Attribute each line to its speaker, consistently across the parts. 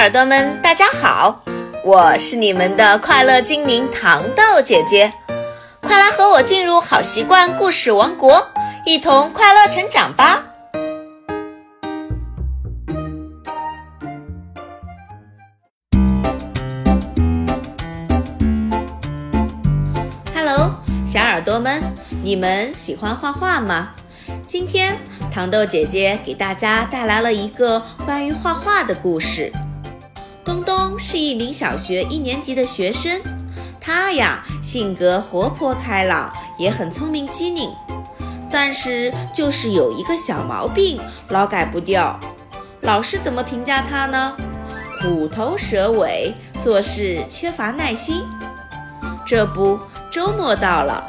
Speaker 1: 耳朵们，大家好，我是你们的快乐精灵糖豆姐姐，快来和我进入好习惯故事王国，一同快乐成长吧！Hello，小耳朵们，你们喜欢画画吗？今天糖豆姐姐给大家带来了一个关于画画的故事。东东是一名小学一年级的学生，他呀性格活泼开朗，也很聪明机灵，但是就是有一个小毛病，老改不掉。老师怎么评价他呢？虎头蛇尾，做事缺乏耐心。这不，周末到了，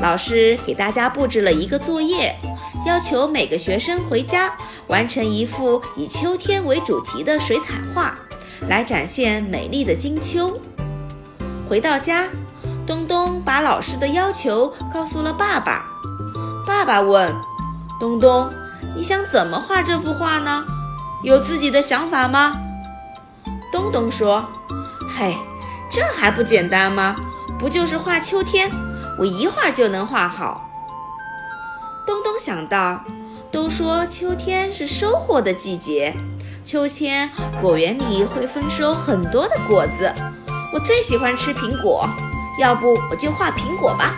Speaker 1: 老师给大家布置了一个作业。要求每个学生回家完成一幅以秋天为主题的水彩画，来展现美丽的金秋。回到家，东东把老师的要求告诉了爸爸。爸爸问东东：“你想怎么画这幅画呢？有自己的想法吗？”东东说：“嘿，这还不简单吗？不就是画秋天？我一会儿就能画好。”东东想到，都说秋天是收获的季节，秋天果园里会丰收很多的果子，我最喜欢吃苹果，要不我就画苹果吧。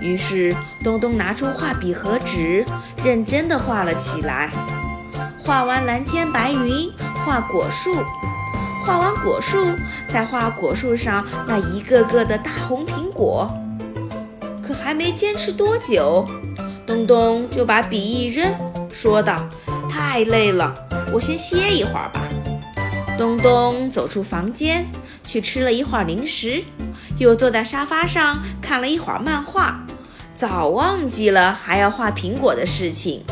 Speaker 1: 于是东东拿出画笔和纸，认真地画了起来。画完蓝天白云，画果树；画完果树，再画果树上那一个个的大红苹果。可还没坚持多久。东东就把笔一扔，说道：“太累了，我先歇一会儿吧。”东东走出房间，去吃了一会儿零食，又坐在沙发上看了一会儿漫画，早忘记了还要画苹果的事情。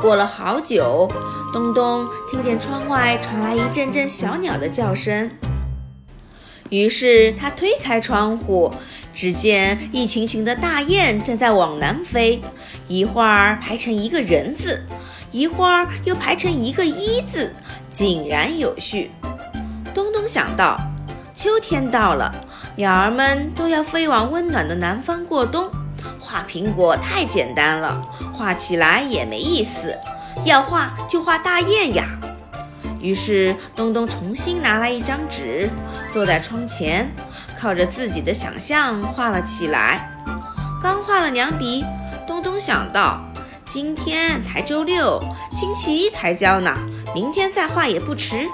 Speaker 1: 过了好久，东东听见窗外传来一阵阵小鸟的叫声，于是他推开窗户。只见一群群的大雁正在往南飞，一会儿排成一个人字，一会儿又排成一个一字，井然有序。东东想到，秋天到了，鸟儿们都要飞往温暖的南方过冬。画苹果太简单了，画起来也没意思，要画就画大雁呀。于是东东重新拿来一张纸，坐在窗前。靠着自己的想象画了起来。刚画了两笔，东东想到，今天才周六，星期一才交呢，明天再画也不迟。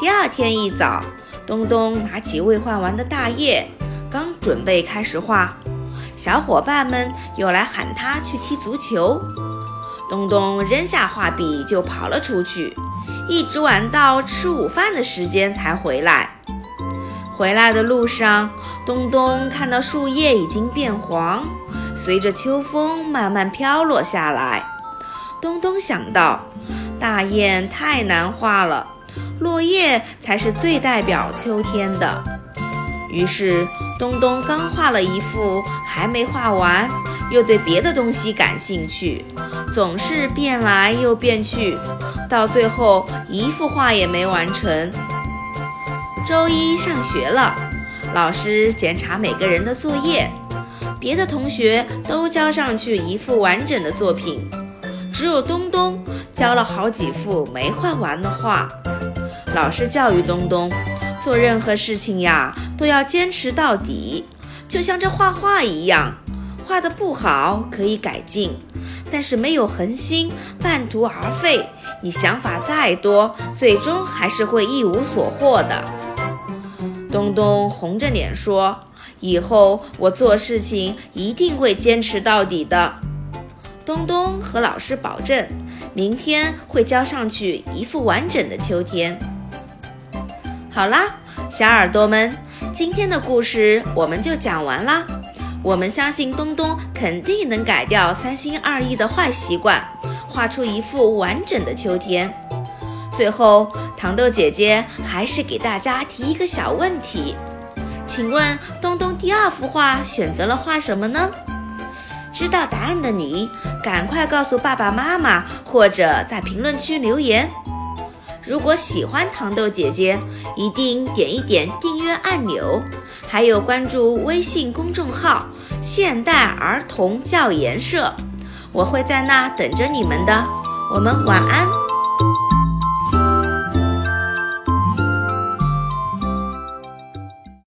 Speaker 1: 第二天一早，东东拿起未画完的大叶，刚准备开始画，小伙伴们又来喊他去踢足球。东东扔下画笔就跑了出去，一直玩到吃午饭的时间才回来。回来的路上，东东看到树叶已经变黄，随着秋风慢慢飘落下来。东东想到，大雁太难画了，落叶才是最代表秋天的。于是，东东刚画了一幅，还没画完，又对别的东西感兴趣，总是变来又变去，到最后一幅画也没完成。周一上学了，老师检查每个人的作业，别的同学都交上去一幅完整的作品，只有东东交了好几幅没画完的画。老师教育东东，做任何事情呀都要坚持到底，就像这画画一样，画的不好可以改进，但是没有恒心，半途而废，你想法再多，最终还是会一无所获的。东东红着脸说：“以后我做事情一定会坚持到底的。”东东和老师保证，明天会交上去一幅完整的秋天。好啦，小耳朵们，今天的故事我们就讲完啦。我们相信东东肯定能改掉三心二意的坏习惯，画出一幅完整的秋天。最后，糖豆姐姐还是给大家提一个小问题，请问东东第二幅画选择了画什么呢？知道答案的你，赶快告诉爸爸妈妈，或者在评论区留言。如果喜欢糖豆姐姐，一定点一点订阅按钮，还有关注微信公众号“现代儿童教研社”，我会在那等着你们的。我们晚安。